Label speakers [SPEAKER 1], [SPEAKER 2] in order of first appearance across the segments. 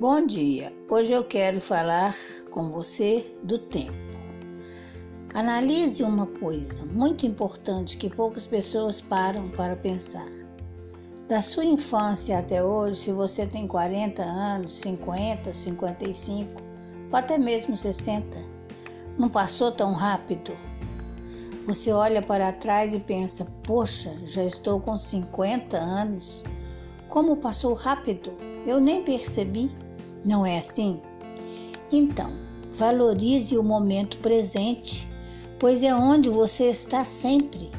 [SPEAKER 1] Bom dia! Hoje eu quero falar com você do tempo. Analise uma coisa muito importante que poucas pessoas param para pensar. Da sua infância até hoje, se você tem 40 anos, 50, 55 ou até mesmo 60, não passou tão rápido? Você olha para trás e pensa: Poxa, já estou com 50 anos. Como passou rápido? Eu nem percebi. Não é assim? Então, valorize o momento presente, pois é onde você está sempre.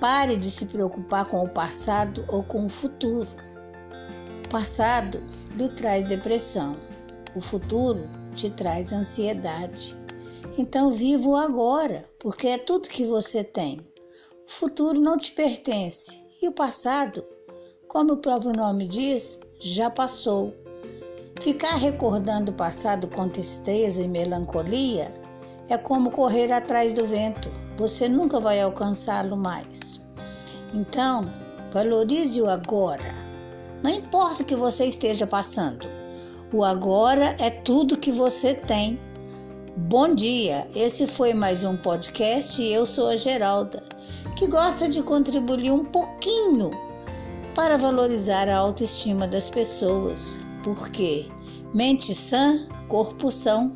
[SPEAKER 1] Pare de se preocupar com o passado ou com o futuro. O passado lhe traz depressão, o futuro te traz ansiedade. Então, viva o agora, porque é tudo que você tem. O futuro não te pertence e o passado, como o próprio nome diz, já passou. Ficar recordando o passado com tristeza e melancolia é como correr atrás do vento, você nunca vai alcançá-lo mais. Então, valorize o agora. Não importa o que você esteja passando, o agora é tudo que você tem. Bom dia, esse foi mais um podcast e eu sou a Geralda, que gosta de contribuir um pouquinho para valorizar a autoestima das pessoas porque mente sã, corpo são.